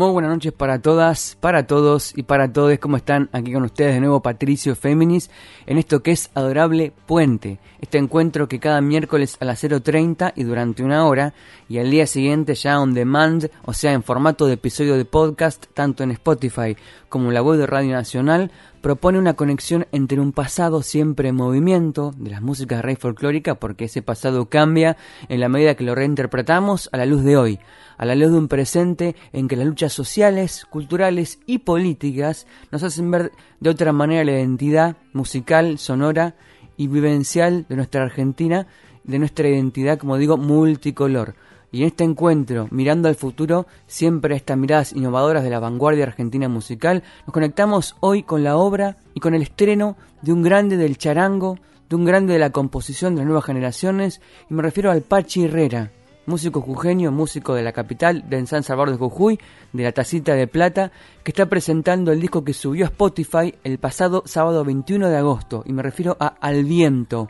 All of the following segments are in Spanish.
Muy buenas noches para todas, para todos y para todos. ¿Cómo están? Aquí con ustedes de nuevo Patricio Féminis en esto que es Adorable Puente. Este encuentro que cada miércoles a las 0.30 y durante una hora y al día siguiente ya on demand, o sea en formato de episodio de podcast, tanto en Spotify como en la web de Radio Nacional, propone una conexión entre un pasado siempre en movimiento de las músicas rey folclórica porque ese pasado cambia en la medida que lo reinterpretamos a la luz de hoy a la luz de un presente en que las luchas sociales, culturales y políticas nos hacen ver de otra manera la identidad musical, sonora y vivencial de nuestra Argentina, de nuestra identidad, como digo, multicolor. Y en este encuentro, mirando al futuro, siempre estas miradas innovadoras de la vanguardia argentina musical, nos conectamos hoy con la obra y con el estreno de un grande del charango, de un grande de la composición de las nuevas generaciones, y me refiero al Pachi Herrera, músico jujeño, músico de la capital, de San Salvador de Jujuy, de la Tacita de Plata, que está presentando el disco que subió a Spotify el pasado sábado 21 de agosto, y me refiero a Al Viento,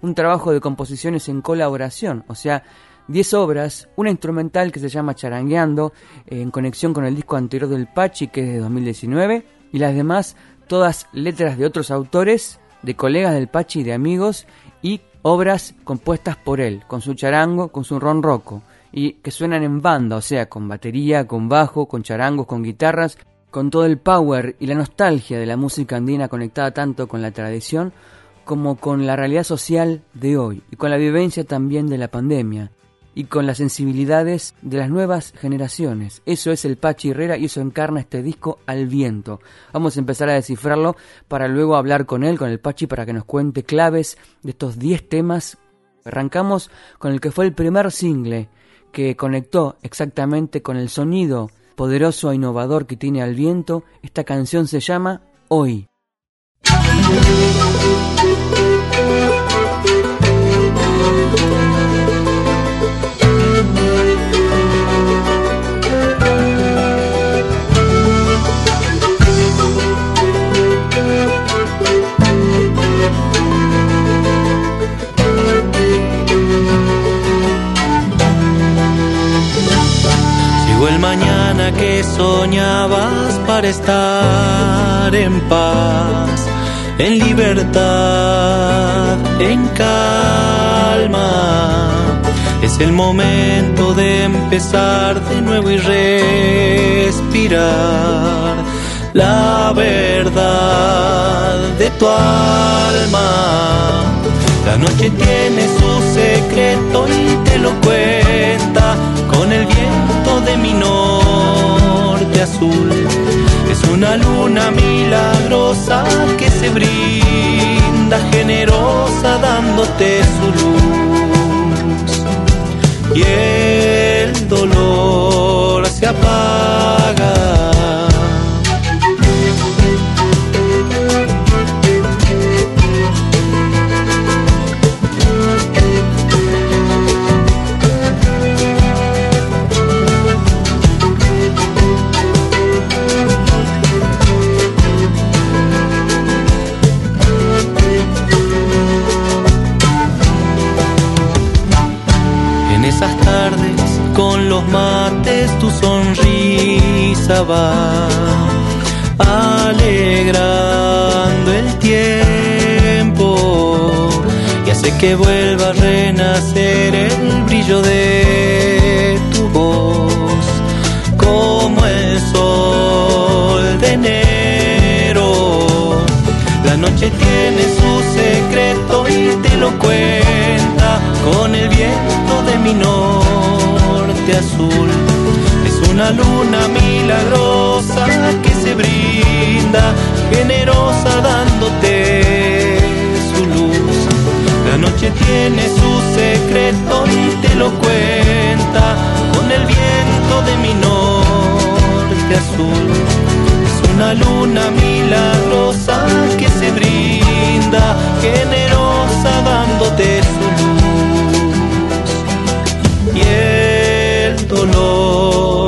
un trabajo de composiciones en colaboración, o sea, 10 obras, una instrumental que se llama Charangueando, en conexión con el disco anterior del Pachi, que es de 2019, y las demás, todas letras de otros autores, de colegas del Pachi y de amigos, y obras compuestas por él, con su charango, con su ronroco, y que suenan en banda, o sea, con batería, con bajo, con charangos, con guitarras, con todo el power y la nostalgia de la música andina conectada tanto con la tradición como con la realidad social de hoy y con la vivencia también de la pandemia y con las sensibilidades de las nuevas generaciones. Eso es el Pachi Herrera y eso encarna este disco al viento. Vamos a empezar a descifrarlo para luego hablar con él, con el Pachi, para que nos cuente claves de estos 10 temas. Arrancamos con el que fue el primer single que conectó exactamente con el sonido poderoso e innovador que tiene al viento. Esta canción se llama Hoy. Soñabas para estar en paz, en libertad, en calma. Es el momento de empezar de nuevo y respirar la verdad de tu alma. La noche tiene su secreto y te lo cuenta con el viento de mi azul. Es una luna milagrosa que se brinda generosa dándote su luz. Y el dolor se apaga va alegrando el tiempo y hace que vuelva a renacer el brillo de tu voz como el sol de enero. La noche tiene su secreto y te lo cuenta con el viento de mi norte azul una luna milagrosa que se brinda, generosa dándote su luz. La noche tiene su secreto y te lo cuenta con el viento de mi norte azul. Es una luna milagrosa que se brinda, generosa dándote su luz. Y el dolor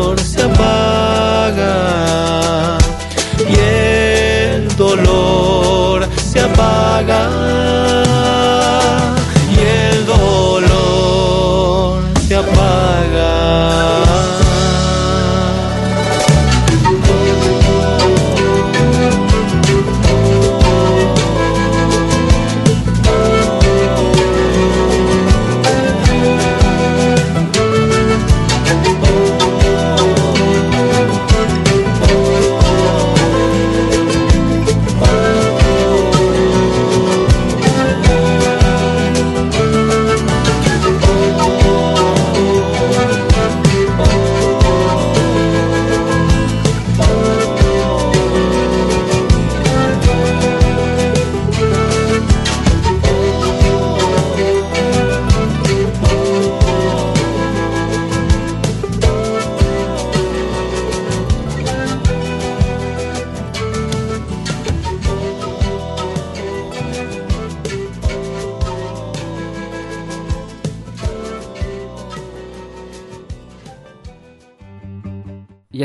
pagar.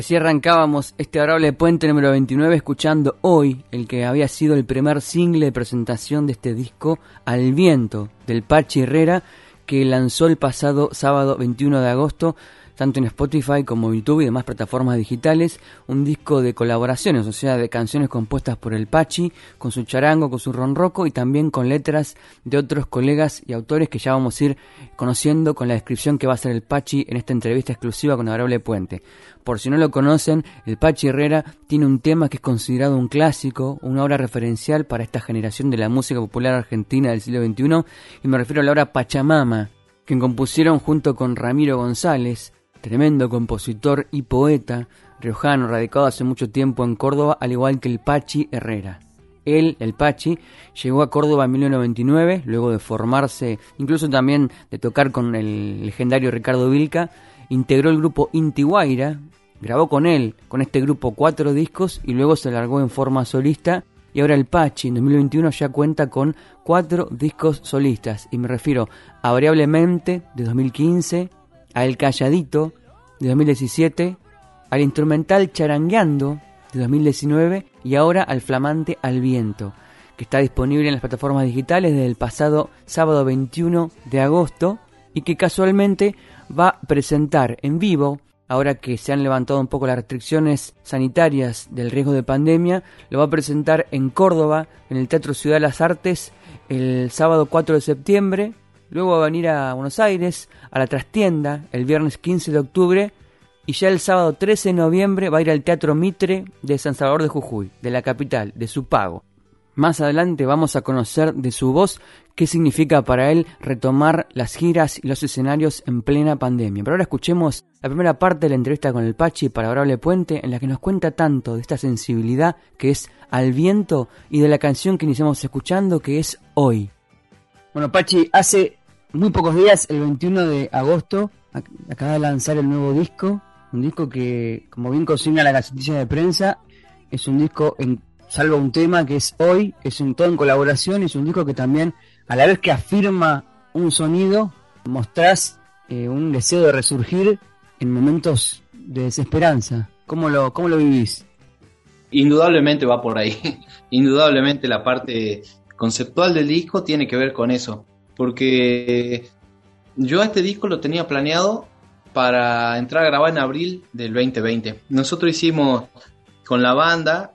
Así arrancábamos este adorable puente número 29 escuchando hoy el que había sido el primer single de presentación de este disco Al Viento del Pachi Herrera que lanzó el pasado sábado 21 de agosto tanto en Spotify como YouTube y demás plataformas digitales, un disco de colaboraciones, o sea, de canciones compuestas por el Pachi, con su charango, con su ronroco y también con letras de otros colegas y autores que ya vamos a ir conociendo con la descripción que va a hacer el Pachi en esta entrevista exclusiva con Adorable Puente. Por si no lo conocen, el Pachi Herrera tiene un tema que es considerado un clásico, una obra referencial para esta generación de la música popular argentina del siglo XXI, y me refiero a la obra Pachamama, que compusieron junto con Ramiro González, tremendo compositor y poeta riojano radicado hace mucho tiempo en Córdoba, al igual que el Pachi Herrera. Él, el Pachi, llegó a Córdoba en 1999, luego de formarse, incluso también de tocar con el legendario Ricardo Vilca, integró el grupo Intiguaira, grabó con él, con este grupo, cuatro discos y luego se largó en forma solista. Y ahora el Pachi en 2021 ya cuenta con cuatro discos solistas, y me refiero a Variablemente de 2015, a El Calladito de 2017, al instrumental Charangueando de 2019 y ahora al flamante Al Viento, que está disponible en las plataformas digitales desde el pasado sábado 21 de agosto y que casualmente va a presentar en vivo, ahora que se han levantado un poco las restricciones sanitarias del riesgo de pandemia, lo va a presentar en Córdoba, en el Teatro Ciudad de las Artes, el sábado 4 de septiembre Luego va a venir a Buenos Aires, a la trastienda, el viernes 15 de octubre. Y ya el sábado 13 de noviembre va a ir al Teatro Mitre de San Salvador de Jujuy, de la capital, de su pago. Más adelante vamos a conocer de su voz qué significa para él retomar las giras y los escenarios en plena pandemia. Pero ahora escuchemos la primera parte de la entrevista con el Pachi para Orable Puente, en la que nos cuenta tanto de esta sensibilidad que es al viento y de la canción que iniciamos escuchando que es Hoy. Bueno, Pachi, hace muy pocos días, el 21 de agosto, acaba de lanzar el nuevo disco, un disco que, como bien consigna la gacetilla de prensa, es un disco, en, salvo un tema que es hoy, es un todo en colaboración, es un disco que también, a la vez que afirma un sonido, mostrás eh, un deseo de resurgir en momentos de desesperanza. ¿Cómo lo, cómo lo vivís? Indudablemente va por ahí. Indudablemente la parte conceptual del disco tiene que ver con eso, porque yo este disco lo tenía planeado para entrar a grabar en abril del 2020. Nosotros hicimos con la banda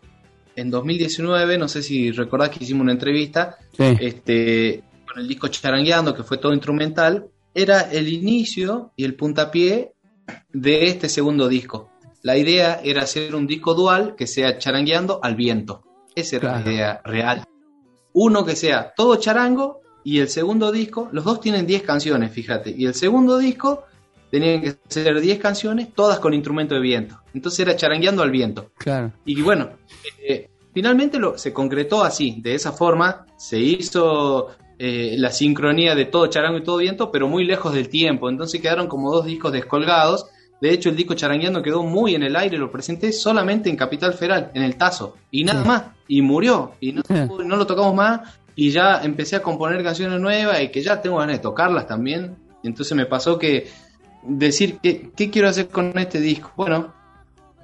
en 2019, no sé si recordás que hicimos una entrevista, este, con el disco Charangueando, que fue todo instrumental, era el inicio y el puntapié de este segundo disco. La idea era hacer un disco dual que sea charangueando al viento. Esa era la idea real uno que sea todo charango y el segundo disco, los dos tienen 10 canciones, fíjate, y el segundo disco tenían que ser 10 canciones, todas con instrumento de viento. Entonces era charangueando al viento. Claro. Y bueno, eh, finalmente lo, se concretó así, de esa forma, se hizo eh, la sincronía de todo charango y todo viento, pero muy lejos del tiempo. Entonces quedaron como dos discos descolgados. De hecho, el disco Charangueando quedó muy en el aire, lo presenté solamente en Capital Federal, en el Tazo, y nada más y murió. Y no, no, lo tocamos más. Y ya empecé a componer canciones nuevas y que ya tengo ganas de tocarlas también. Entonces me pasó que decir, ¿qué, qué quiero hacer con este disco? Bueno,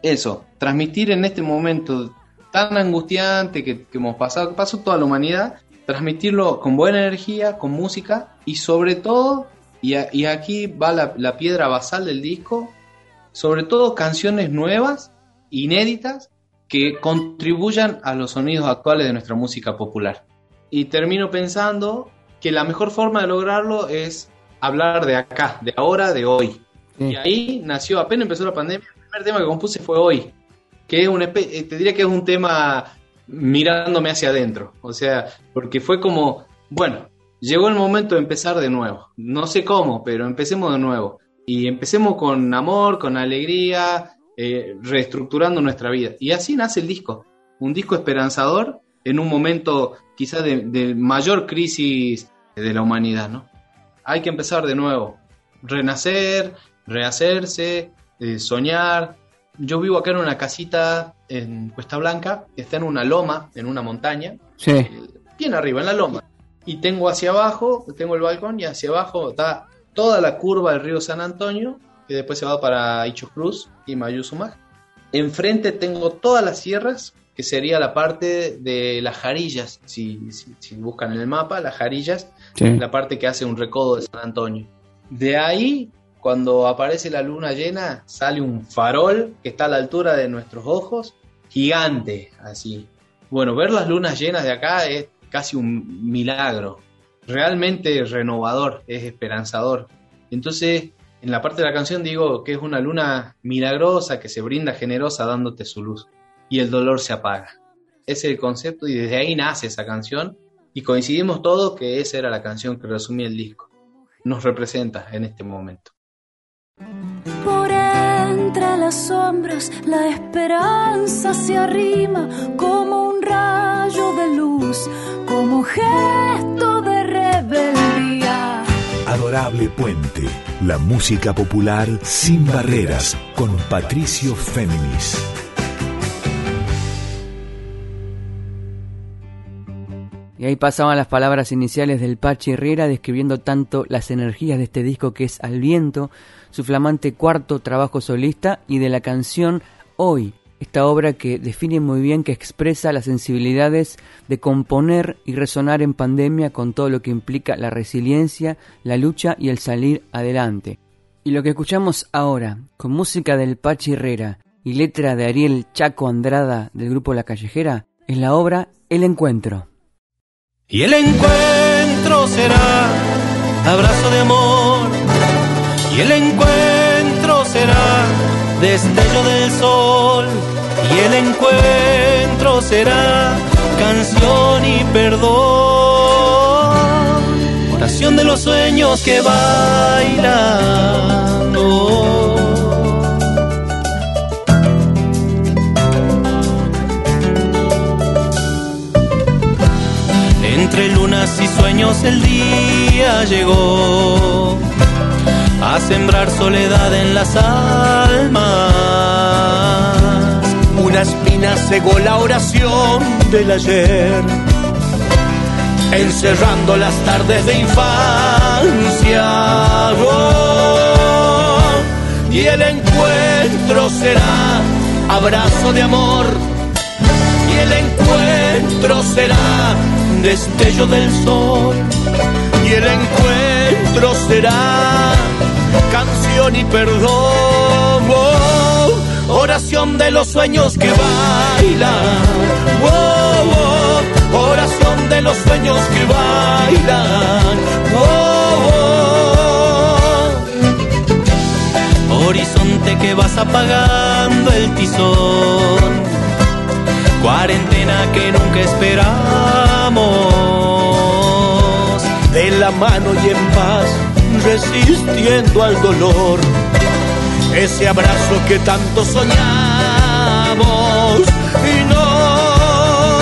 eso, transmitir en este momento tan angustiante que, hemos pasado, que pasó toda la humanidad, transmitirlo con buena energía, con música y sobre todo, y, y aquí va la, la piedra basal del disco, sobre todo canciones nuevas, inéditas, que contribuyan a los sonidos actuales de nuestra música popular. Y termino pensando que la mejor forma de lograrlo es hablar de acá, de ahora, de hoy. Y ahí nació, apenas empezó la pandemia, el primer tema que compuse fue hoy, que es un, eh, te diría que es un tema mirándome hacia adentro, o sea, porque fue como, bueno, llegó el momento de empezar de nuevo, no sé cómo, pero empecemos de nuevo. Y empecemos con amor, con alegría, eh, reestructurando nuestra vida. Y así nace el disco, un disco esperanzador en un momento quizás de, mayor crisis de la humanidad, ¿no? Hay que empezar de nuevo, renacer, rehacerse, eh, soñar. Yo vivo acá en una casita en Cuesta Blanca, que está en una loma, en una montaña, sí. bien arriba, en la loma. Y tengo hacia abajo, tengo el balcón y hacia abajo está toda la curva del río San Antonio que después se va para Ichos Cruz y Mayuzumag. Enfrente tengo todas las sierras, que sería la parte de las jarillas, si, buscan en el mapa, las jarillas, la parte que hace un recodo de San Antonio. De ahí, cuando aparece la luna llena, sale un farol que está a la altura de nuestros ojos, gigante, así. Bueno, ver las lunas llenas de acá es casi un milagro, realmente renovador, es esperanzador. Entonces, en la parte de la canción digo que es una luna milagrosa que se brinda generosa dándote su luz y el dolor se apaga. Es el concepto y desde ahí nace esa canción y coincidimos todos que esa era la canción que resumía el disco. Nos representa en este momento. Por entre las sombras la esperanza se arrima como un rayo de luz, como gesto de. Adorable Puente, la música popular sin barreras con Patricio Féminis. Y ahí pasaban las palabras iniciales del Pachi Herrera describiendo tanto las energías de este disco que es Al Viento, su flamante cuarto trabajo solista y de la canción Hoy, esta obra que define muy bien, que expresa las sensibilidades de componer y resonar en pandemia con todo lo que implica la resiliencia, la lucha y el salir adelante. Y lo que escuchamos ahora, con música del Pachi Herrera y letra de Ariel Chaco Andrada del grupo La Callejera, es la obra El Encuentro. Y el encuentro será abrazo de amor. Y el encuentro destello del sol. Y el encuentro será canción y perdón. Oración de los sueños que bailan. Entre lunas y sueños el día llegó a sembrar soledad en las almas. Una espina cegó la oración del ayer, encerrando las tardes de infancia. Y el encuentro será abrazo de amor, y el encuentro será destello del sol y el encuentro será canción y perdón. Oración de los sueños que bailan. Oh, oh, oración de los sueños que bailan. Horizonte que vas apagando el tizón cuarentena que nunca esperamos. De la mano y en paz, resistiendo al dolor, ese abrazo que tanto soñamos. Y no,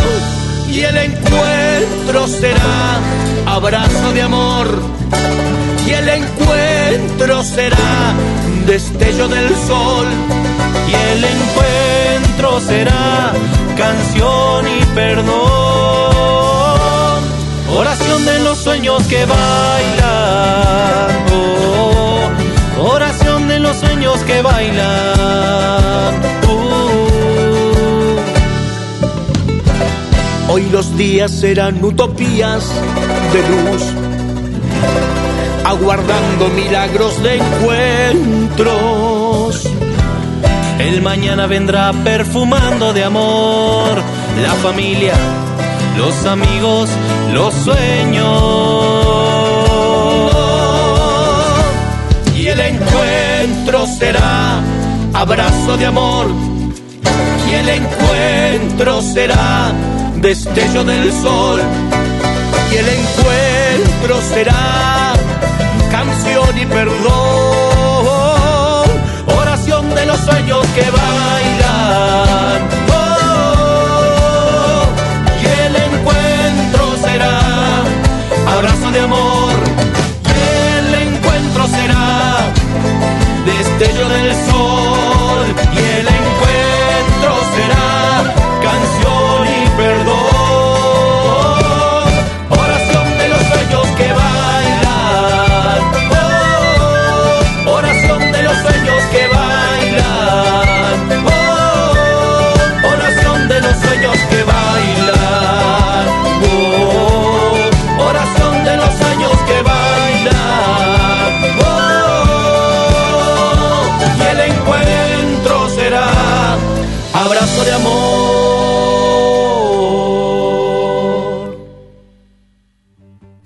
y el encuentro será abrazo de amor. Y el encuentro será destello del sol. Y el encuentro será canción y perdón. Oración de los sueños que bailan. Oración de los sueños que bailan. Hoy los días serán utopías de luz, aguardando milagros de encuentros el mañana vendrá perfumando de amor la familia, los amigos, los sueños. Y el encuentro será abrazo de amor. Y el encuentro será destello del sol. Y el encuentro será canción y perdón de los sueños que bailan.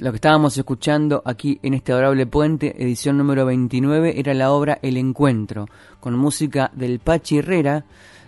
Lo que estábamos escuchando aquí en este adorable puente, edición número 29, era la obra El Encuentro, con música del Pachi Herrera,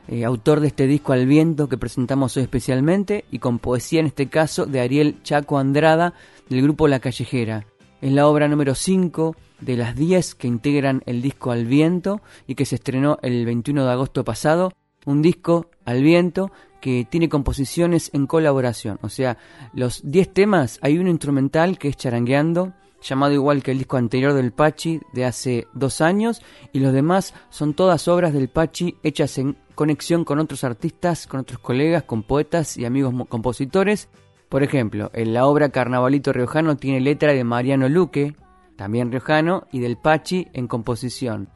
eh, autor de este disco Al Viento que presentamos hoy especialmente, y con poesía en este caso de Ariel Chaco Andrada del grupo La Callejera. Es la obra número 5 de las 10 que integran el disco Al Viento y que se estrenó el 21 de agosto pasado. Un disco Al Viento que tiene composiciones en colaboración. O sea, los 10 temas, hay un instrumental que es Charangueando, llamado igual que el disco anterior del Pachi de hace dos años, y los demás son todas obras del Pachi hechas en conexión con otros artistas, con otros colegas, con poetas y amigos compositores. Por ejemplo, en la obra Carnavalito Riojano tiene letra de Mariano Luque, también riojano, y del Pachi en composición.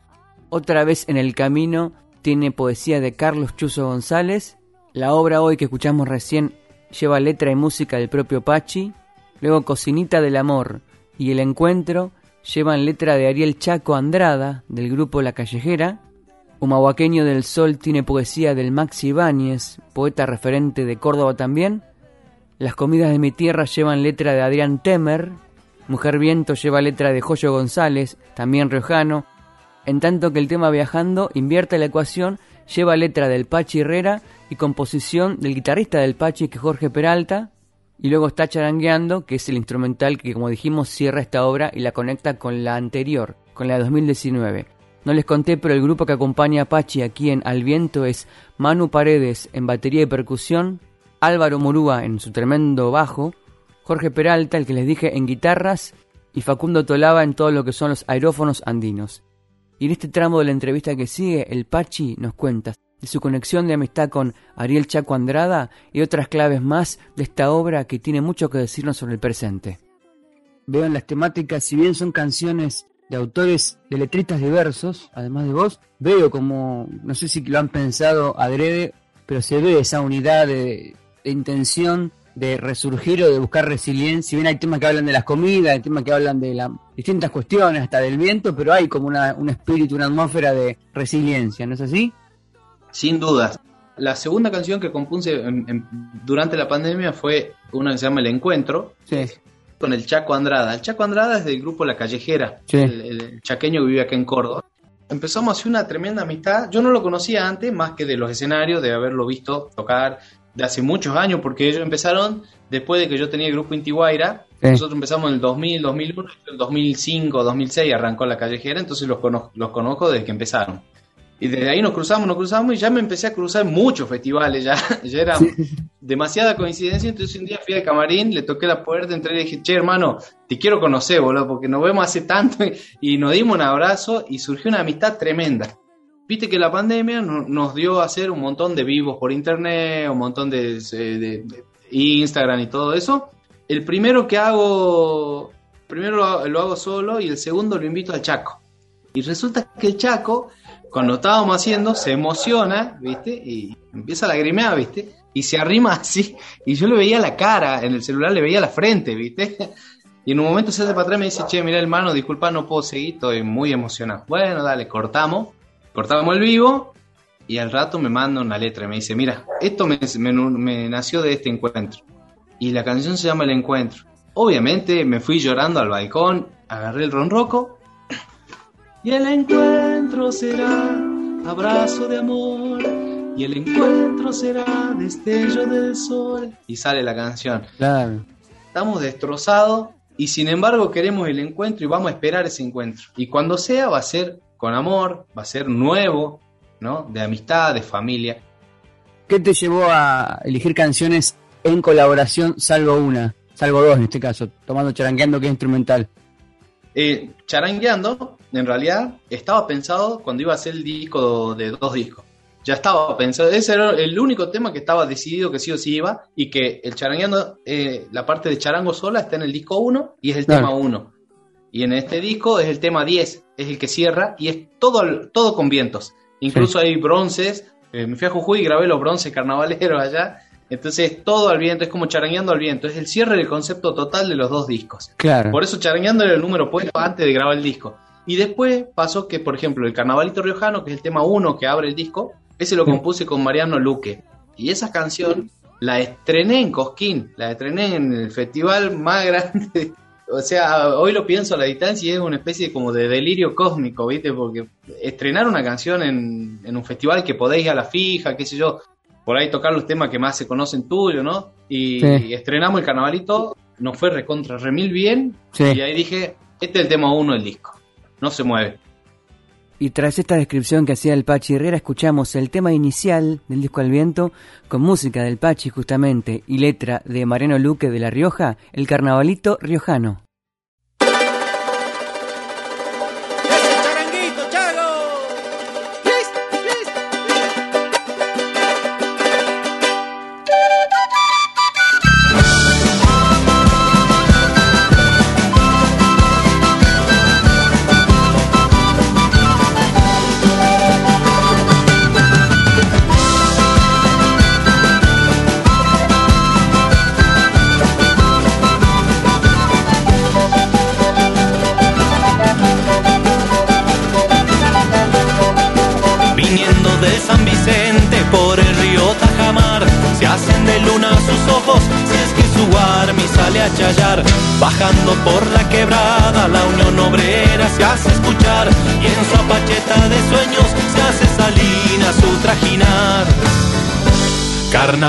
Otra vez en el camino tiene poesía de Carlos Chuzo González. La obra hoy que escuchamos recién lleva letra y música del propio Pachi. Luego Cocinita del Amor y El Encuentro llevan letra de Ariel Chaco Andrada del grupo La Callejera. Humahuaqueño del Sol tiene poesía del Maxi Ibáñez, poeta referente de Córdoba también. Las comidas de mi tierra llevan letra de Adrián Temer. Mujer Viento lleva letra de Joyo González, también riojano. En tanto que el tema Viajando invierte la ecuación, lleva letra del Pachi Herrera y composición del guitarrista del Pachi, que es Jorge Peralta. Y luego está Charangueando, que es el instrumental que, como dijimos, cierra esta obra y la conecta con la anterior, con la de 2019. No les conté, pero el grupo que acompaña a Pachi aquí en Al Viento es Manu Paredes en batería y percusión, Álvaro Murúa en su tremendo bajo, Jorge Peralta, el que les dije, en guitarras, y Facundo Tolaba en todo lo que son los aerófonos andinos. En este tramo de la entrevista que sigue, el Pachi nos cuenta de su conexión de amistad con Ariel Chaco Andrada y otras claves más de esta obra que tiene mucho que decirnos sobre el presente. Veo en las temáticas, si bien son canciones de autores de letristas diversos, además de vos, veo como, no sé si lo han pensado adrede, pero se ve esa unidad de intención de resurgir o de buscar resiliencia. Si bien hay temas que hablan de las comidas, hay temas que hablan de las distintas cuestiones, hasta del viento, pero hay como una, un espíritu, una atmósfera de resiliencia, ¿no es así? Sin dudas. La segunda canción que compuse en- en- durante la pandemia fue una que se llama El Encuentro, Sí. con el Chaco Andrada. El Chaco Andrada es del grupo La Callejera, Sí. el, el chaqueño que vive acá en Córdoba. Empezamos a hacer una tremenda amistad. Yo no lo conocía antes, más que de los escenarios, de haberlo visto tocar de hace muchos años, porque ellos empezaron después de que yo tenía el grupo Intiguaira. Sí. Nosotros empezamos en el 2000, 2001, y en el 2005, 2006 arrancó La Callejera, entonces los, cono- los conozco desde que empezaron. Y desde ahí nos cruzamos, nos cruzamos y ya me empecé a cruzar muchos festivales, ya, ya era demasiada coincidencia. Entonces un día fui al camarín, le toqué la puerta, entré y dije, che hermano, te quiero conocer, boludo, porque nos vemos hace tanto y nos dimos un abrazo y surgió una amistad tremenda. Viste que la pandemia no- nos dio a hacer un montón de vivos por internet, un montón de, de- de Instagram y todo eso. El primero que hago, primero lo, lo hago solo y el segundo lo invito al Chaco. Y resulta que el Chaco, cuando estábamos haciendo, se emociona, ¿viste? Y empieza a lagrimear, ¿viste? Y se arrima así. Y yo le veía la cara, en el celular le veía la frente, ¿viste? Y en un momento se hace para atrás y me dice, che, mira hermano, disculpa, no puedo seguir, estoy muy emocionado. Bueno, dale, cortamos. Cortamos el vivo y al rato me manda una letra y me dice, mira, esto me, me- me nació de este encuentro. Y la canción se llama El Encuentro. Obviamente me fui llorando al balcón, agarré el ronroco y el encuentro será abrazo de amor. Y el encuentro será destello del sol. Y sale la canción. Claro. Estamos destrozados y sin embargo queremos el encuentro y vamos a esperar ese encuentro. Y cuando sea va a ser con amor, va a ser nuevo, ¿no? De amistad, de familia. ¿Qué te llevó a elegir canciones en colaboración, salvo una? Salvo dos en este caso, tomando charangueando que es instrumental. Eh, charangueando, en realidad, estaba pensado cuando iba a hacer el disco de dos discos. Ya estaba pensado, ese era el único tema que estaba decidido que sí o sí iba y que el charangueando, eh, la parte de charango sola está en el disco 1 y es el Claro. tema 1. Y en este disco es el tema 10, es el que cierra y es todo, todo con vientos. Incluso hay bronces, eh, me fui a Jujuy y grabé los bronces carnavaleros allá. Entonces todo al viento, es como charangueando al viento, es el cierre del concepto total de los dos discos. Claro. Por eso Charangueando era el número puesto antes de grabar el disco. Y después pasó que, por ejemplo, el Carnavalito Riojano, que es el tema 1 que abre el disco, ese lo compuse con Mariano Luque. Y esa canción la estrené en Cosquín, la estrené en el festival más grande. O sea, hoy lo pienso a la distancia y es una especie como de delirio cósmico, ¿viste? Porque estrenar una canción en, en un festival que podéis a la fija, qué sé yo, por ahí tocar los temas que más se conocen tuyo, ¿no? Y, Sí. estrenamos el carnavalito, nos fue recontra remil bien, Sí. y ahí dije, este es el tema uno del disco, no se mueve. Y tras esta descripción que hacía el Pachi Herrera, escuchamos el tema inicial del disco Al Viento, con música del Pachi justamente y letra de Mariano Luque de La Rioja, el carnavalito riojano.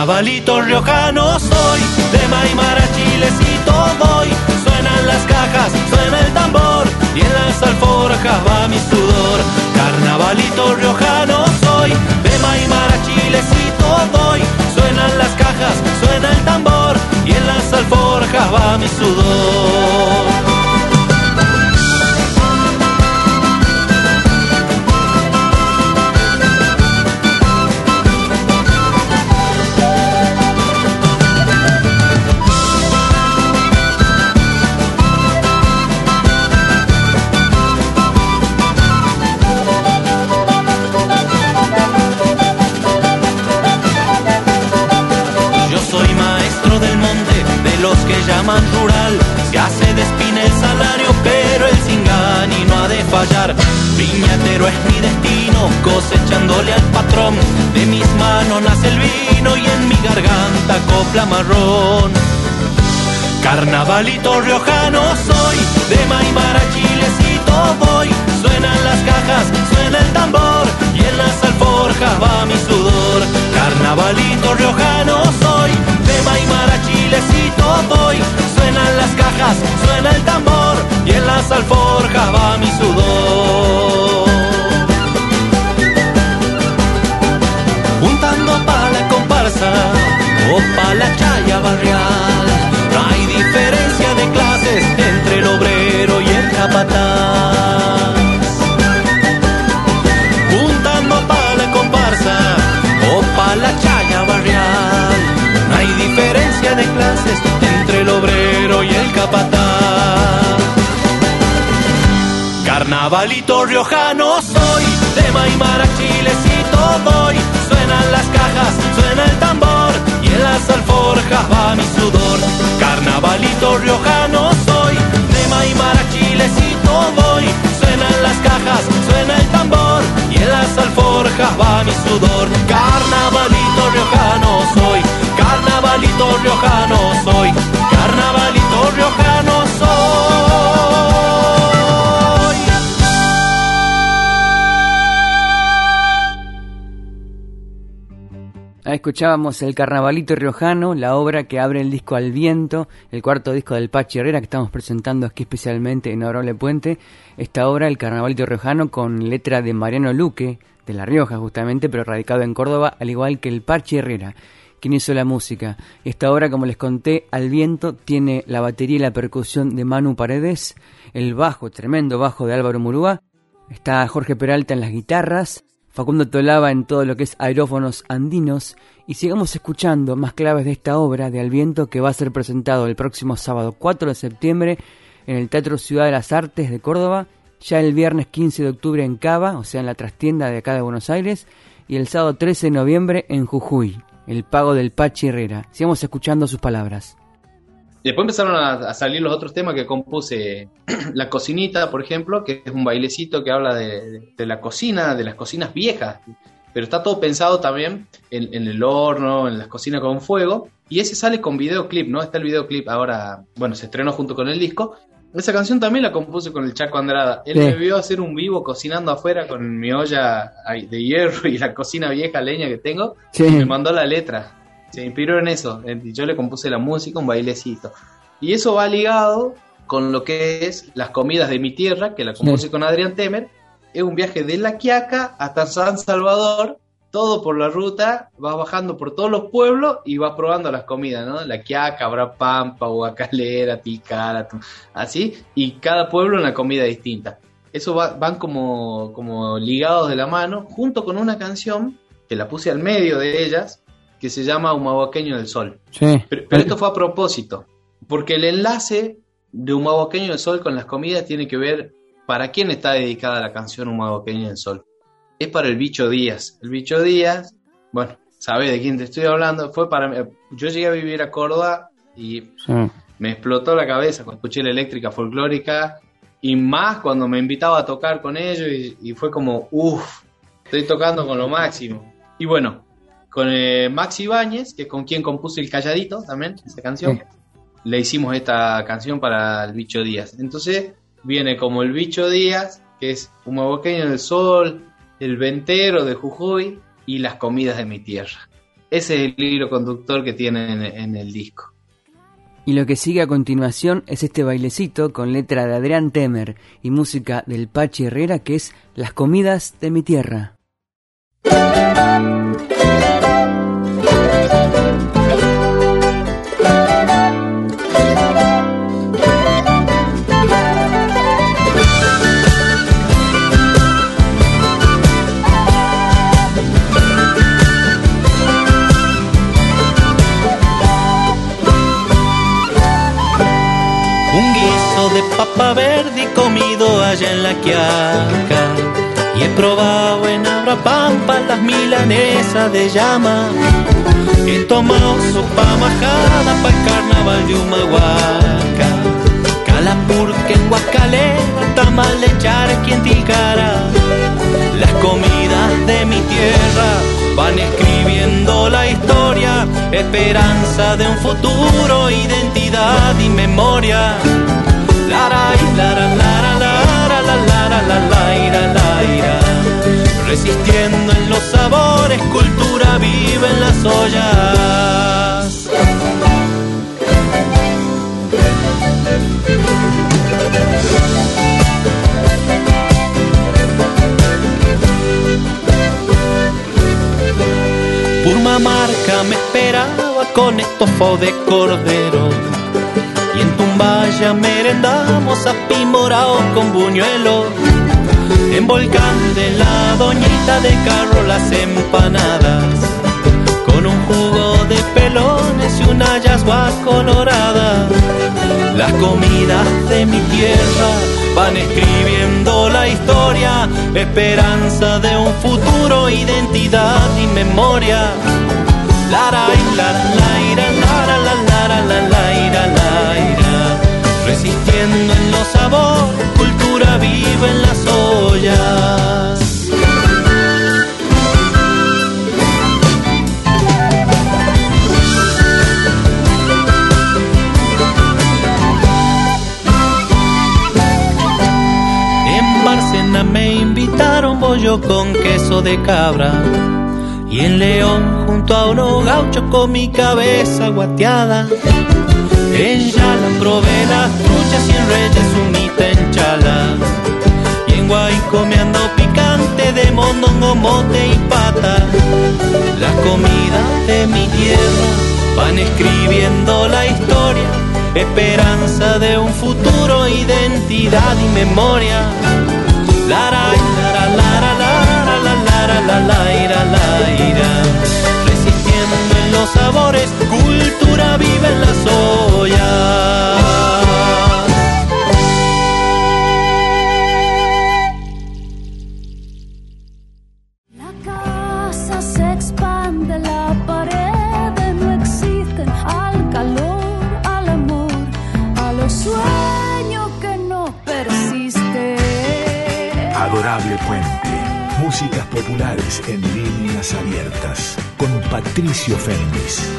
Carnavalito riojano soy, de Maimara chilecito voy, suenan las cajas, suena el tambor, y en las alforjas va mi sudor. Carnavalito riojano soy, de Maimara chilecito voy, suenan las cajas, suena el tambor, y en las alforjas va mi sudor. Carnavalito riojano soy, de Maimara chilecito voy. Suenan las cajas, suena el tambor y en las alforjas va mi sudor. Carnavalito riojano soy, de Maimara chilecito voy. Suenan las cajas, suena el tambor y en las alforjas va mi sudor. La chaya barrial. No hay diferencia de clases entre el obrero y el capataz. Juntando pa' la comparsa o pa' la chaya barrial. No hay diferencia de clases entre el obrero y el capataz. Carnavalito riojano soy, de Maimara chilecito voy. Suenan las alforjas va mi sudor. Carnavalito riojano soy, de Maimara chilecito voy. Suenan las cajas, suena el tambor y en las alforjas va mi sudor. Carnavalito riojano soy, carnavalito riojano soy, carnavalito escuchábamos el Carnavalito Riojano, la obra que abre el disco Al Viento, el cuarto disco del Pachi Herrera que estamos presentando aquí especialmente en Adorable Puente. Esta obra, el Carnavalito Riojano, con letra de Mariano Luque, de La Rioja justamente, pero radicado en Córdoba, al igual que el Pachi Herrera, quien hizo la música. Esta obra, como les conté, Al Viento, tiene la batería y la percusión de Manu Paredes, el bajo, tremendo bajo de Álvaro Murúa, está Jorge Peralta en las guitarras, Facundo Tolaba en todo lo que es aerófonos andinos y sigamos escuchando más claves de esta obra de Al Viento que va a ser presentado el próximo sábado 4 de septiembre en el Teatro Ciudad de las Artes de Córdoba, ya el viernes 15 de octubre en Cava, o sea en la trastienda de acá de Buenos Aires, y el sábado 13 de noviembre en Jujuy, el pago del Pachi Herrera. Sigamos escuchando sus palabras. Después empezaron a, a salir los otros temas que compuse. la cocinita, por ejemplo, que es un bailecito que habla de, de la cocina, de las cocinas viejas. pero está todo pensado también en, en, el horno, en las cocinas con fuego. Y ese sale con videoclip, ¿no? Está el videoclip ahora, bueno, se estrenó junto con el disco. Esa canción también la compuse con el Chaco Andrada. Él me vio hacer un vivo cocinando afuera con mi olla de hierro y la cocina vieja leña que tengo. Y me mandó la letra. Se inspiró en eso. Yo le compuse la música, un bailecito. Y eso va ligado con lo que es las comidas de mi tierra, que la compuse con Adrián Temer. Es un viaje de La Quiaca hasta San Salvador todo por la ruta, vas bajando por todos los pueblos y vas probando las comidas, ¿no? La quiaca, habrá pampa, guacalera, tilcara, así, y cada pueblo una comida distinta. Eso van como, como ligados de la mano, junto con una canción que la puse al medio de ellas, que se llama Humahuaqueño del Sol. Sí. Pero, esto fue a propósito, porque el enlace de Humahuaqueño del Sol con las comidas tiene que ver para quién está dedicada la canción Humahuaqueño del Sol es para el bicho Díaz. El bicho Díaz, bueno, sabes de quién te estoy hablando, fue para mí. Yo llegué a vivir a Córdoba y me explotó la cabeza cuando escuché la eléctrica folclórica y más cuando me invitaba a tocar con ellos y, fue como, uff, estoy tocando con lo máximo. Y bueno, con eh, Maxi Ibáñez, que es con quien compuse El Calladito también, esa canción, le hicimos esta canción para el bicho Díaz. Entonces viene como el bicho Díaz, que es un del sol, el ventero de Jujuy y las comidas de mi tierra. Ese es el hilo conductor que tienen en, el disco. Y lo que sigue a continuación es este bailecito con letra de Adrián Temer y música del Pachi Herrera que es Las comidas de mi tierra. En la quiaca. Y he probado en Abrapampa las milanesas de llama. He tomado sopa majada para el carnaval de Humahuaca. Calapurque en Guacalera, tamal de charqui en Tilcara. Las comidas de mi tierra van escribiendo la historia, esperanza de un futuro, identidad y memoria Resistiendo en los sabores, cultura vive en las ollas. marca me esperaba con estofo de cordero Vaya merendamos a Pimorao con buñuelo. En volcán de la doñita de carro las empanadas. Con un jugo de pelones y una yasua colorada. Las comidas de mi tierra van escribiendo la historia. Esperanza de un futuro, identidad y memoria. Lara, y lara, lara, lara, lara, lara, lara resistiendo en los sabores, cultura viva en las ollas. En Barcena me invitaron bollo con queso de cabra. Y en León, junto a unos gauchos con mi cabeza guateada en Yala probé las truchas en Reyes humita en Chala. Y en Guayco me ando picante de mondongo, mote y pata. Las comidas de mi tierra van escribiendo la historia. Esperanza de un futuro, identidad y memoria. La la la la la la la la sabores, cultura vive en las ollas. La casa se expande, la pared no existe al calor, al amor, a los sueños que no persisten. Adorable Puente músicas populares en líneas abiertas con Patricio Féminis.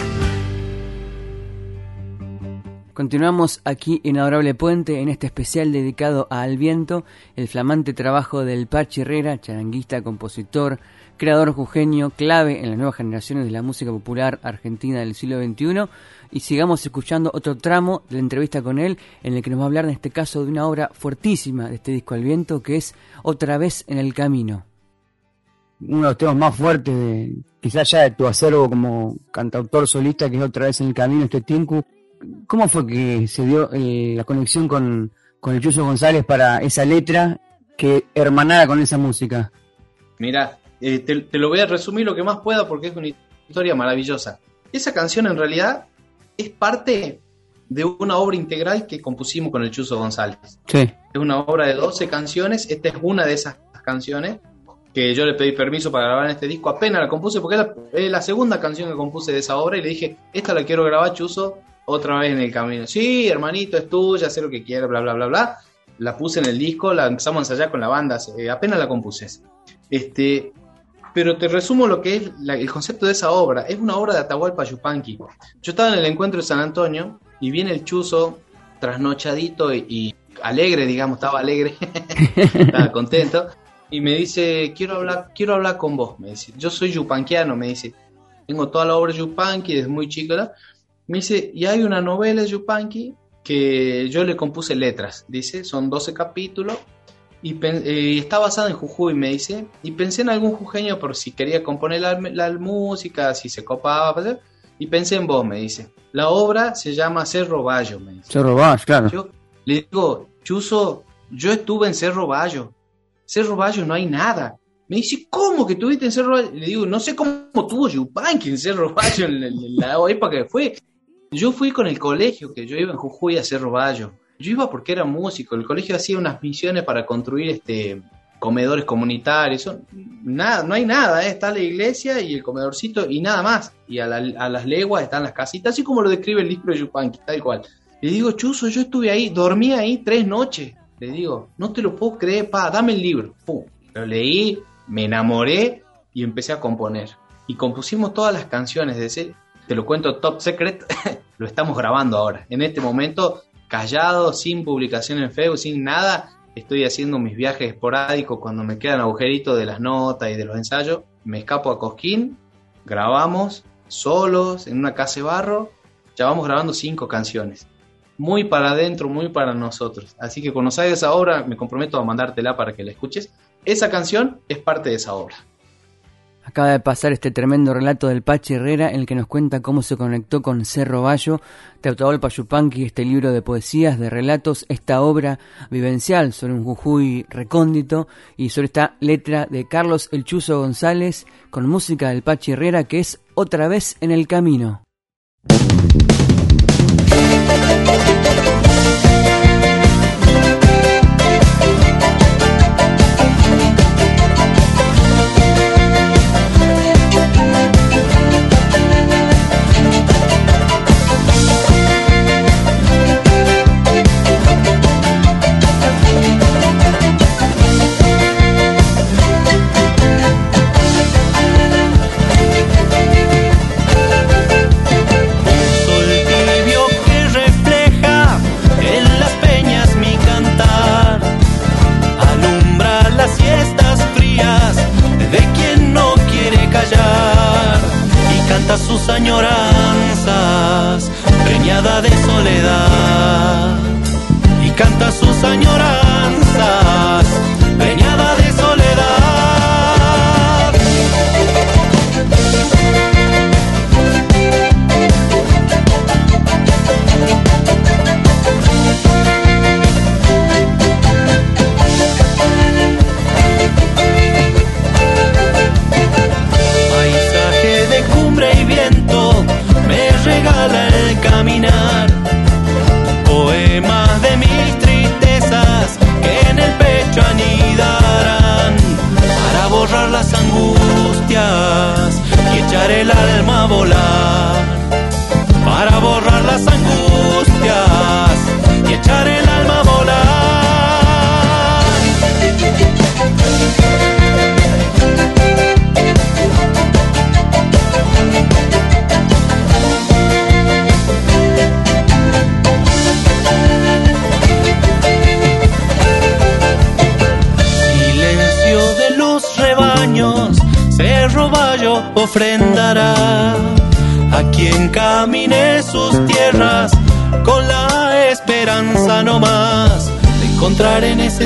Continuamos aquí en Adorable Puente en este especial dedicado a Al Viento, el flamante trabajo del Pachi Herrera, charanguista, compositor, creador jujeño, clave en las nuevas generaciones de la música popular argentina del siglo XXI. Y sigamos escuchando otro tramo de la entrevista con él, en el que nos va a hablar en este caso de una obra fuertísima de este disco Al Viento, que es Otra vez en el Camino. Uno de los temas más fuertes, de, quizás ya de tu acervo como cantautor solista, que es Otra vez en el Camino, este Tinku. ¿Cómo fue que se dio eh, la conexión con, con el Chuso González para esa letra que hermanara con esa música? Mira, eh, te, te lo voy a resumir lo que más pueda porque es una historia maravillosa. Esa canción en realidad es parte de una obra integral que compusimos con el Chuzo González. Sí. Es una obra de 12 canciones, esta es una de esas canciones que yo le pedí permiso para grabar este disco, apenas la compuse porque es la, segunda canción que compuse de esa obra y le dije, esta la quiero grabar Chuzo otra vez en el camino. Sí, hermanito, es tuya, sé lo que quieras, bla, bla, bla, bla. La puse en el disco, la empezamos a ensayar con la banda, eh, apenas la compuse. Este, pero te resumo lo que es el concepto de esa obra. Es una obra de Atahualpa Yupanqui. Yo estaba en el encuentro de San Antonio y viene el chuzo trasnochadito y alegre, digamos, estaba alegre, estaba contento. Y me dice, quiero hablar, quiero hablar con vos. Me dice, yo soy yupanquiano, me dice. Tengo toda la obra Yupanqui desde muy chico. ¿no? Me dice, y hay una novela Yupanqui que yo le compuse letras. Dice, son 12 capítulos y eh, está basada en Jujuy, me dice. Y pensé en algún jujeño por si quería componer la, la música, si se copaba. Y pensé en vos, me dice. La obra se llama Cerro Bayo, me dice. Cerro Vaz, claro. Yo le digo, Chuzo, yo estuve en Cerro Bayo. Cerro Bayo no hay nada. Me dice, ¿cómo que estuviste en Cerro Bayo? Le digo, no sé cómo tuvo Yupanqui en Cerro Bayo en la, en la época que fue. Yo fui con el colegio, que yo iba en Jujuy a Cerro Bayo. Yo iba porque era músico. El colegio hacía unas misiones para construir este comedores comunitarios. Son- nada, no hay nada, ¿eh? está la iglesia y el comedorcito y nada más. Y a, la- a las leguas están las casitas, así como lo describe el libro de Yupanqui, tal cual. Le digo, Chuzo, yo estuve ahí, dormí ahí tres noches. Le digo, no te lo puedo creer, pa, dame el libro. Pum, lo leí, me enamoré y empecé a componer. Y compusimos todas las canciones de ese, te lo cuento top secret, lo estamos grabando ahora. En este momento, callado, sin publicación en Facebook, sin nada, estoy haciendo mis viajes esporádicos cuando me quedan agujeritos de las notas y de los ensayos. Me escapo a Cosquín, grabamos solos en una casa de barro, ya vamos grabando cinco canciones muy para adentro, muy para nosotros. Así que cuando salga esa obra, me comprometo a mandártela para que la escuches. Esa canción es parte de esa obra. Acaba de pasar este tremendo relato del Pachi Herrera el que nos cuenta cómo se conectó con Cerro Bayo, de Atahualpa Yupanqui, este libro de poesías, de relatos, esta obra vivencial sobre un Jujuy recóndito y sobre esta letra de Carlos El Chuzo González con música del Pachi Herrera que es Otra vez en el camino.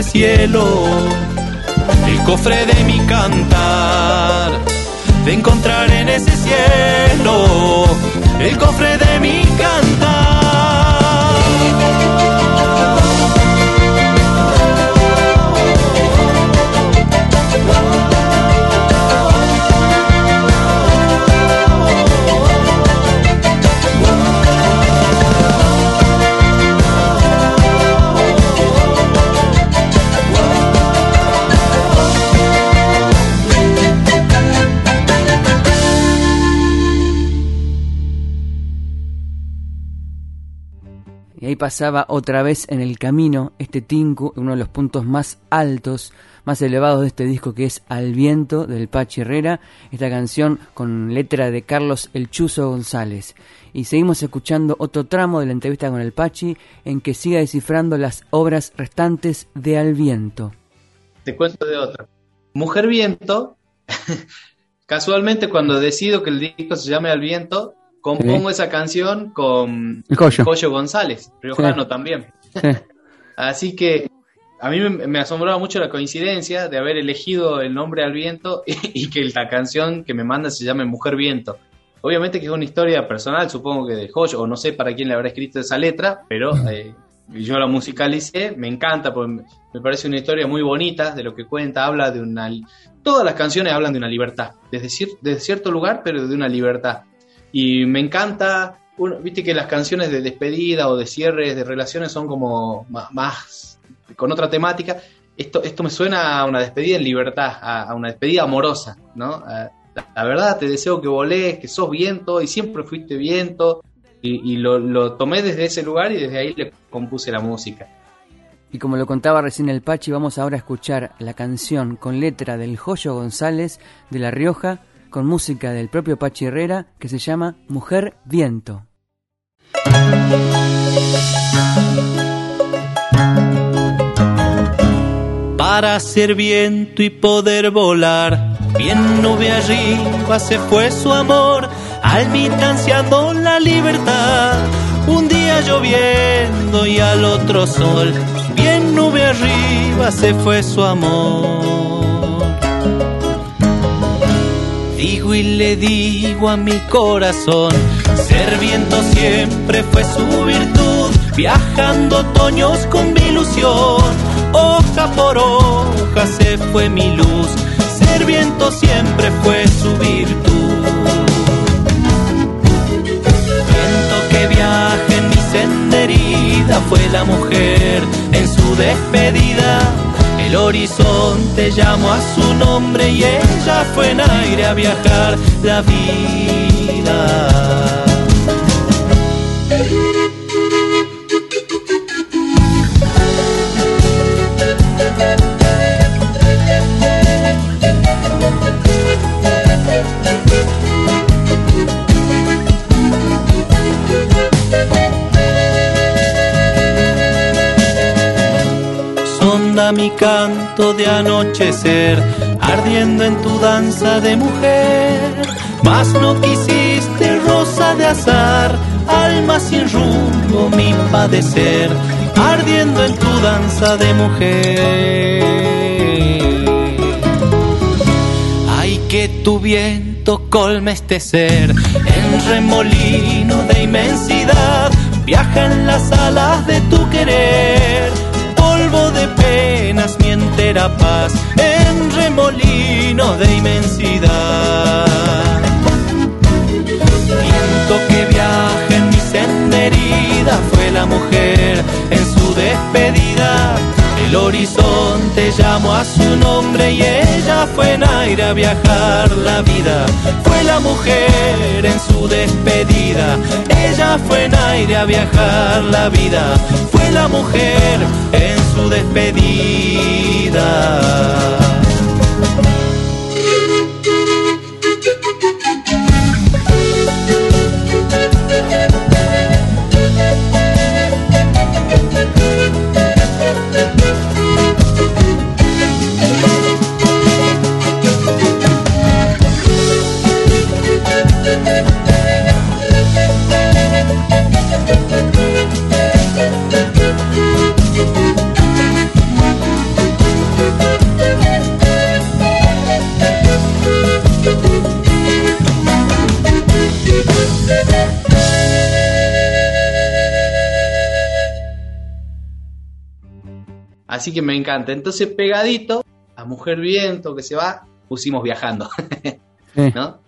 Cielo el cofre de mi cantar, de encontrar en ese cielo el cofre de mi cantar. Pasaba otra vez en el camino este Tinku, uno de los puntos más altos, más elevados de este disco que es Al viento del Pachi Herrera, esta canción con letra de Carlos El Chuzo González. Y seguimos escuchando otro tramo de la entrevista con el Pachi en que sigue descifrando las obras restantes de Al viento. Te cuento de otra. Mujer Viento, casualmente cuando decido que el disco se llame Al Viento, compongo esa canción con Coyo. González, riojano Sí. también. Sí. Así que a mí me, me asombraba mucho la coincidencia de haber elegido el nombre al viento y, que la canción que me manda se llame Mujer Viento. Obviamente que es una historia personal, supongo que de Joyo, o no sé para quién le habrá escrito esa letra, pero eh, yo la musicalicé, me encanta, porque me- me parece una historia muy bonita de lo que cuenta, habla de una... Todas las canciones hablan de una libertad, desde, cier- desde cierto lugar, pero de una libertad. Y me encanta, uno- viste que las canciones de despedida o de cierres de relaciones son como más, con otra temática. Esto, esto me suena a una despedida en libertad, a, una despedida amorosa, ¿no? La, verdad, te deseo que volés, que sos viento y siempre fuiste viento. Y, y lo, lo tomé desde ese lugar y desde ahí le compuse la música. Y como lo contaba recién el Pachi, vamos ahora a escuchar la canción con letra del Joyo González de La Rioja, con música del propio Pachi Herrera, que se llama Mujer Viento. para ser viento y poder volar. Bien nube arriba se fue su amor, almitanciando la libertad. Un día lloviendo y al otro sol, bien nube arriba se fue su amor. Digo y le digo a mi corazón, ser viento siempre fue su virtud, viajando otoños con mi ilusión, hoja por hoja se fue mi luz, ser viento siempre fue su virtud. Viento que viaja en mi senderida fue la mujer en su despedida. El horizonte llamó a su nombre y ella fue en aire a viajar la vida. Mi canto de anochecer, ardiendo en tu danza de mujer. Mas no quisiste rosa de azar, alma sin rumbo mi padecer, ardiendo en tu danza de mujer. Ay, que tu viento colme este ser en remolino de inmensidad, viaja en las alas de tu querer, penas mi entera paz, en remolino de inmensidad. Viento que viaja en mi senderida fue la mujer en su despedida. El horizonte llamó a su nombre y ella fue en aire a viajar la vida. Fue la mujer en su despedida. Ella fue en aire a viajar la vida. Fue la mujer en su despedida. Así que me encanta. Entonces, pegadito a Mujer Viento que se va, pusimos viajando. Sí. ¿No?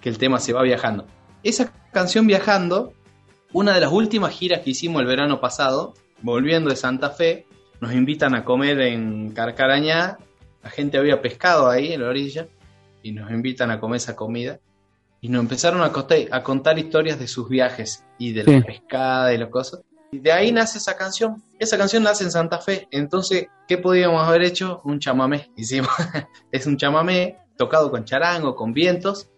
Que el tema se va viajando. Esa canción Viajando, una de las últimas giras que hicimos el verano pasado, volviendo de Santa Fe, nos invitan a comer en Carcarañá. La gente había pescado ahí en la orilla y nos invitan a comer esa comida. Y nos empezaron a contar, a contar historias de sus viajes y de la Sí. pescada y las cosas. Y de ahí nace esa canción. Esa canción nace en Santa Fe. Entonces, ¿qué podíamos haber hecho? Un chamamé. Hicimos. es un chamamé tocado con charango, con vientos,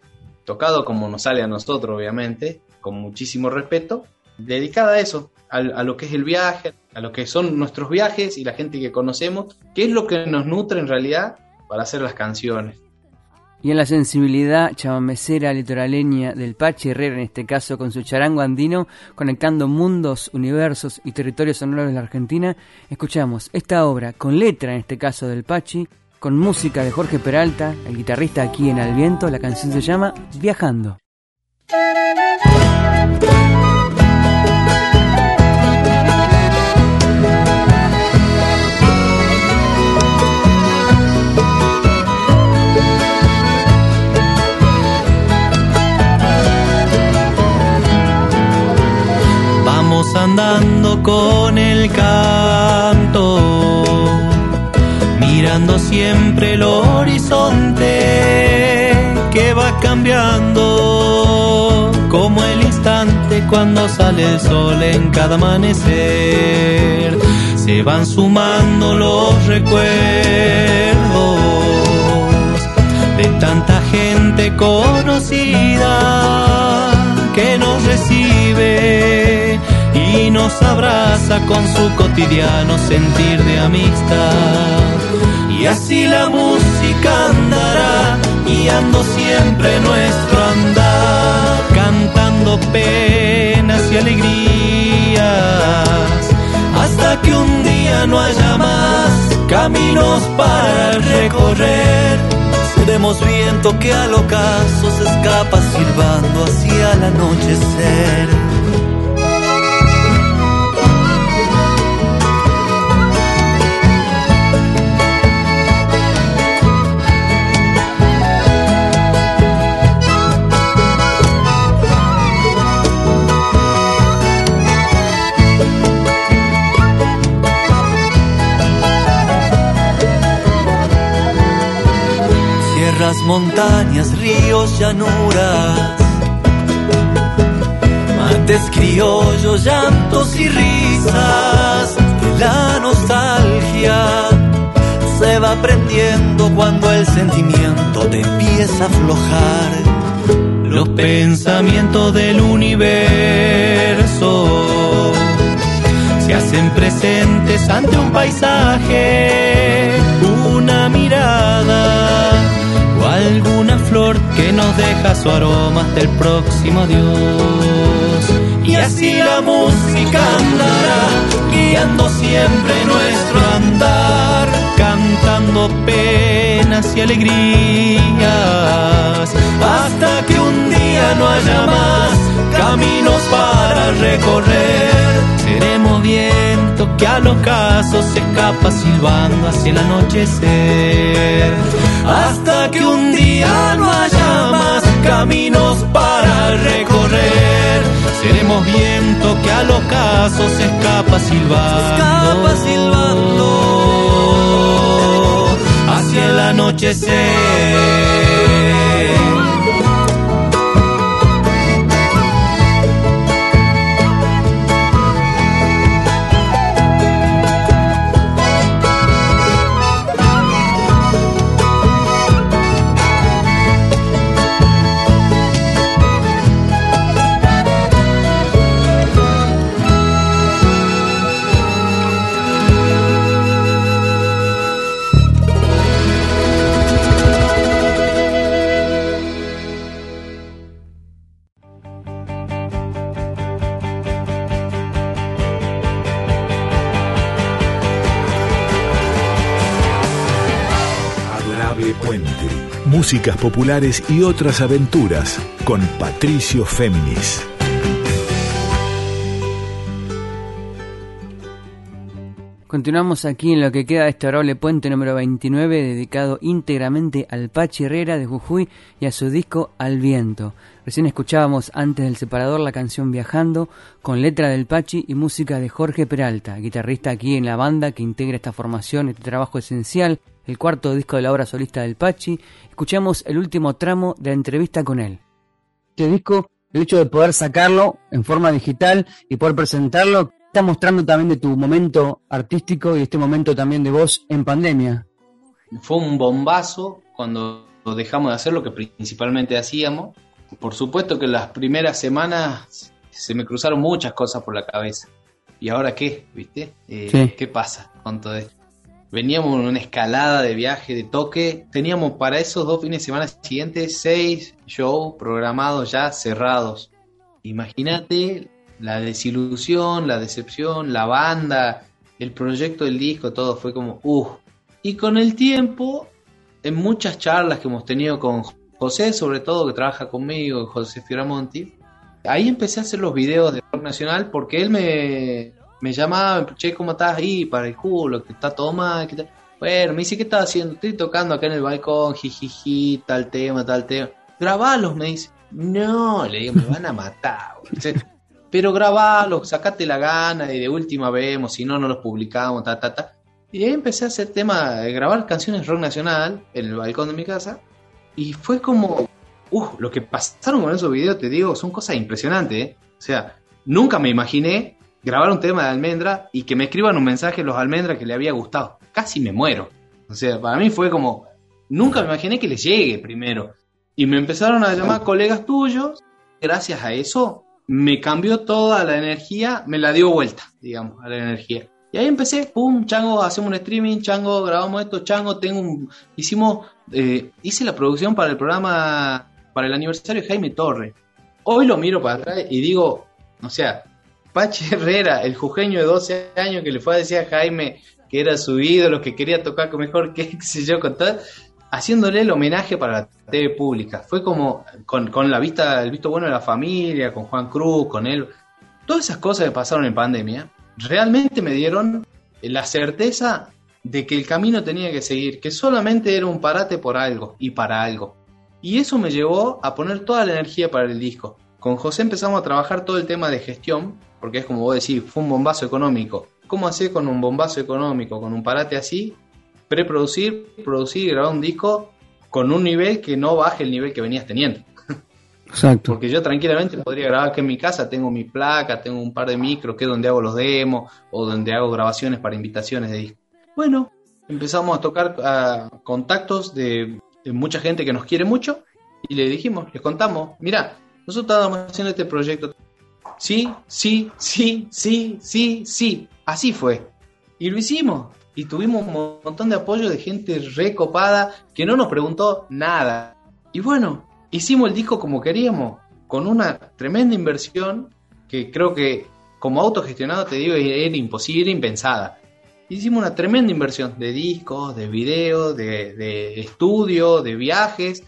tocado como nos sale a nosotros, obviamente, con muchísimo respeto, dedicada a eso, a, a lo que es el viaje, a lo que son nuestros viajes y la gente que conocemos, que es lo que nos nutre en realidad para hacer las canciones. Y en la sensibilidad chamamecera litoraleña del Pachi Herrera, en este caso con su charango andino, conectando mundos, universos y territorios sonoros de la Argentina, escuchamos esta obra con letra, en este caso del Pachi, con música de Jorge Peralta, el guitarrista aquí en Al Viento, la canción se llama Viajando. Andando con el canto, mirando siempre el horizonte que va cambiando, como el instante cuando sale el sol en cada amanecer. Se van sumando los recuerdos de tanta gente conocida que nos recibe y nos abraza con su cotidiano sentir de amistad. Y así la música andará guiando siempre nuestro andar, cantando penas y alegrías, hasta que un día no haya más caminos para recorrer. Seremos viento que al ocaso se escapa silbando hacia el anochecer. Sierras, montañas, ríos, llanuras, mates criollos, llantos y risas, la nostalgia se va prendiendo cuando el sentimiento te empieza a aflojar. Los pensamientos del universo se hacen presentes ante un paisaje, una mirada alguna flor que nos deja su aroma hasta el próximo Dios. Y así la música andará guiando siempre nuestro andar, cantando y alegrías, hasta que un día no haya más caminos para recorrer. Seremos viento que al ocaso se escapa silbando hacia el anochecer. Hasta que un día no haya más caminos para recorrer. Seremos viento que al ocaso se escapa silbando. Hacia el anochecer. Puente. Músicas populares y otras aventuras con Patricio Féminis. Continuamos aquí en lo que queda de este adorable puente número 29 dedicado íntegramente al Pachi Herrera de Jujuy y a su disco Al Viento. Recién escuchábamos antes del separador la canción Viajando con letra del Pachi y música de Jorge Peralta, guitarrista aquí en la banda que integra esta formación, este trabajo esencial, el cuarto disco de la obra solista del Pachi. Escuchamos el último tramo de la entrevista con él. Este disco, el hecho de poder sacarlo en forma digital y poder presentarlo, está mostrando también de tu momento artístico y este momento también de vos en pandemia. Fue un bombazo cuando dejamos de hacer lo que principalmente hacíamos. Por supuesto que las primeras semanas se me cruzaron muchas cosas por la cabeza. ¿Y ahora qué? ¿Viste? Eh, Sí. ¿Qué pasa con todo esto? Veníamos en una escalada de viaje, de toque. Teníamos para esos dos fines de semana siguientes seis shows programados ya cerrados. Imagínate la desilusión, la decepción, la banda, el proyecto del disco, todo fue como, uff. Y con el tiempo, en muchas charlas que hemos tenido con José, sobre todo, que trabaja conmigo, José Fioramonti, ahí empecé a hacer los videos de rock nacional porque él me, me llamaba, che, ¿cómo estás ahí? Para el culo, que está todo mal, que tal. Bueno, me dice, ¿qué estás haciendo? Estoy tocando acá en el balcón, jijiji, tal tema, tal tema. Grabalos, me dice. No, le digo, me van a matar. Pero grabalos, sacate la gana y de última vemos, si no, no los publicamos, ta, ta, ta. Y ahí empecé a hacer tema, de grabar canciones rock nacional en el balcón de mi casa. Y fue como, uff, lo que pasaron con esos videos, te digo, son cosas impresionantes. ¿eh? O sea, nunca me imaginé grabar un tema de almendra y que me escriban un mensaje los almendras que le había gustado. Casi me muero. O sea, para mí fue como, nunca me imaginé que les llegue primero. Y me empezaron a llamar colegas tuyos. Gracias a eso me cambió toda la energía, me la dio vuelta, digamos, a la energía. Y ahí empecé, pum, chango, hacemos un streaming, chango, grabamos esto, chango, tengo un, hicimos, eh, hice la producción para el programa, para el aniversario de Jaime Torre. Hoy lo miro para atrás y digo, o sea, Pache Herrera, el jujeño de 12 años que le fue a decir a Jaime que era su ídolo, que quería tocar mejor que qué yo, con tal, haciéndole el homenaje para la TV pública. Fue como con, con la vista, el visto bueno de la familia, con Juan Cruz, con él. Todas esas cosas que pasaron en pandemia realmente me dieron la certeza de que el camino tenía que seguir, que solamente era un parate por algo y para algo. Y eso me llevó a poner toda la energía para el disco. Con José empezamos a trabajar todo el tema de gestión, porque es como vos decís, fue un bombazo económico. ¿Cómo hacer con un bombazo económico, con un parate así? Preproducir, producir y grabar un disco con un nivel que no baje el nivel que venías teniendo. Exacto. Porque yo tranquilamente podría grabar que en mi casa tengo mi placa, tengo un par de micros que es donde hago los demos o donde hago grabaciones para invitaciones de disco. Bueno, empezamos a tocar a contactos de, de mucha gente que nos quiere mucho y le dijimos, les contamos, mira, nosotros estábamos haciendo este proyecto. Sí, sí, sí, sí, sí, sí. Así fue. Y lo hicimos. Y tuvimos un montón de apoyo de gente recopada que no nos preguntó nada. Y bueno, hicimos el disco como queríamos, con una tremenda inversión que creo que como autogestionado te digo era imposible, impensada. Hicimos una tremenda inversión de discos, de videos, de, de estudio, de viajes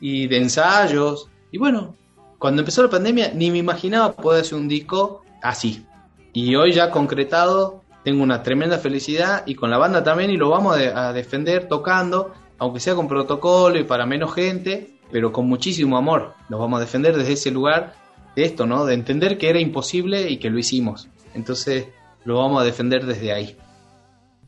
y de ensayos. Y bueno, cuando empezó la pandemia ni me imaginaba poder hacer un disco así. Y hoy ya concretado, tengo una tremenda felicidad y con la banda también y lo vamos a, de- a defender tocando, aunque sea con protocolo y para menos gente, pero con muchísimo amor. Los vamos a defender desde ese lugar de esto, ¿no? De entender que era imposible y que lo hicimos. Entonces lo vamos a defender desde ahí.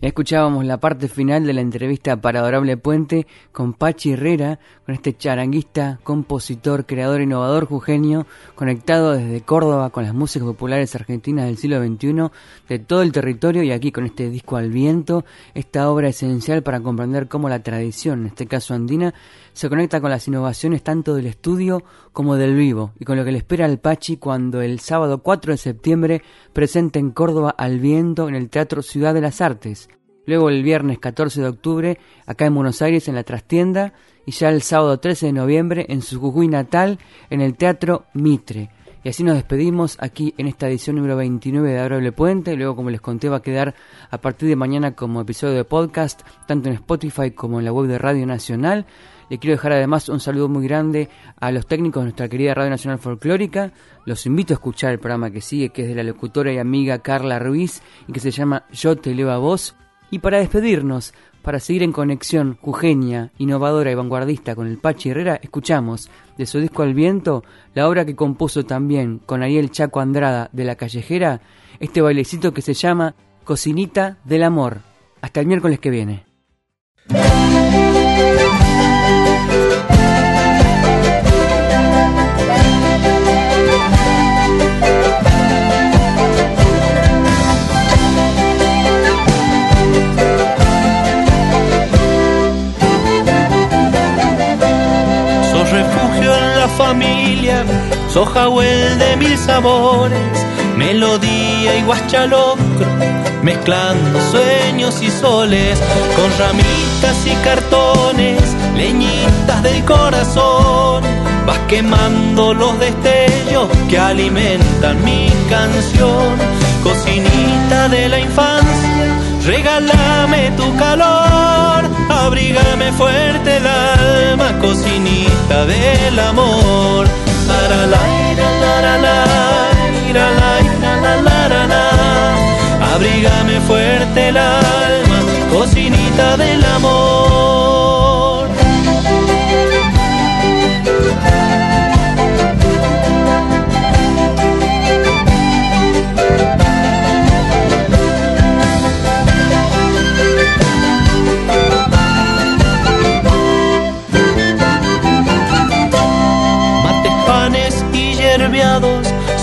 Escuchábamos la parte final de la entrevista para Adorable Puente con Pachi Herrera, con este charanguista, compositor, creador, innovador jujeño, conectado desde Córdoba con las músicas populares argentinas del siglo XXI, de todo el territorio y aquí con este disco al viento, esta obra esencial para comprender cómo la tradición, en este caso andina, se conecta con las innovaciones tanto del estudio como del vivo y con lo que le espera al Pachi cuando el sábado 4 de septiembre presenta en Córdoba al viento en el Teatro Ciudad de las Artes. Luego el viernes 14 de octubre acá en Buenos Aires en la trastienda y ya el sábado 13 de noviembre en su Jujuy natal en el Teatro Mitre. Y así nos despedimos aquí en esta edición número 29 de Adorable Puente. Luego, como les conté, va a quedar a partir de mañana como episodio de podcast, tanto en Spotify como en la web de Radio Nacional. Le quiero dejar además un saludo muy grande a los técnicos de nuestra querida Radio Nacional Folclórica. Los invito a escuchar el programa que sigue, que es de la locutora y amiga Carla Ruiz y que se llama Yo te leo a vos. Y para despedirnos, para seguir en conexión jujeña, innovadora y vanguardista con el Pachi Herrera, escuchamos de su disco Al Viento la obra que compuso también con Ariel Chaco Andrada de La Callejera, este bailecito que se llama Cocinita del Amor. Hasta el miércoles que viene. Sos refugio en la familia, sos jawel de mil sabores melodía y guachalocro, mezclando sueños y soles, con ramitas y cartones, leñitas del corazón, vas quemando los destellos que alimentan mi canción, cocinita de la infancia, regálame tu calor. Abrígame fuerte el alma, cocinita del amor. La la la la la Abrígame fuerte el alma, cocinita del amor.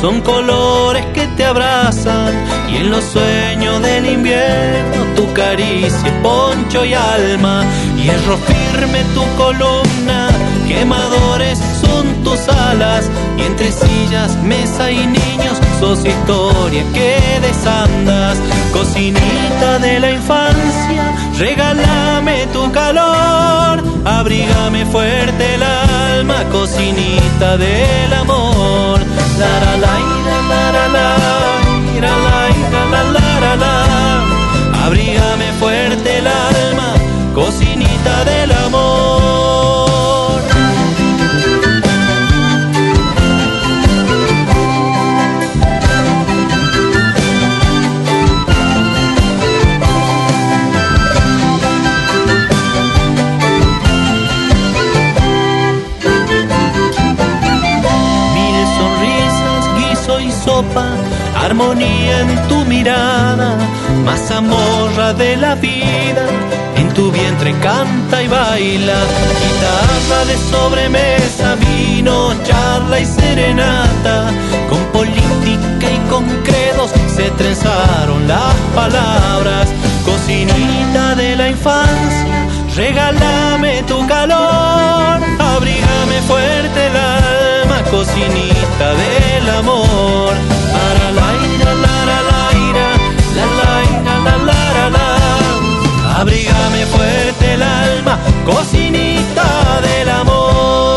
Son colores que te abrazan y en los sueños del invierno tu caricia poncho y alma, hierro firme tu columna, quemadores son tus alas. Y entre sillas, mesa y niños sos historia que desandas, cocinita de la infancia, regálame tu calor, abrígame fuerte el alma, cocinita del amor la la la la la la la la Abrígame fuerte el alma, cocinita del amor. Armonía en tu mirada, mazamorra de la vida, en tu vientre canta y baila, guitarra de sobremesa, vino, charla y serenata, con política y con credos se trenzaron las palabras, cocinita de la infancia, regálame tu calor, abrígame fuerte alma, cocinita del amor. Para la ira, la la la ira, la la ira, la la la la. Abrígame fuerte el alma, cocinita del amor.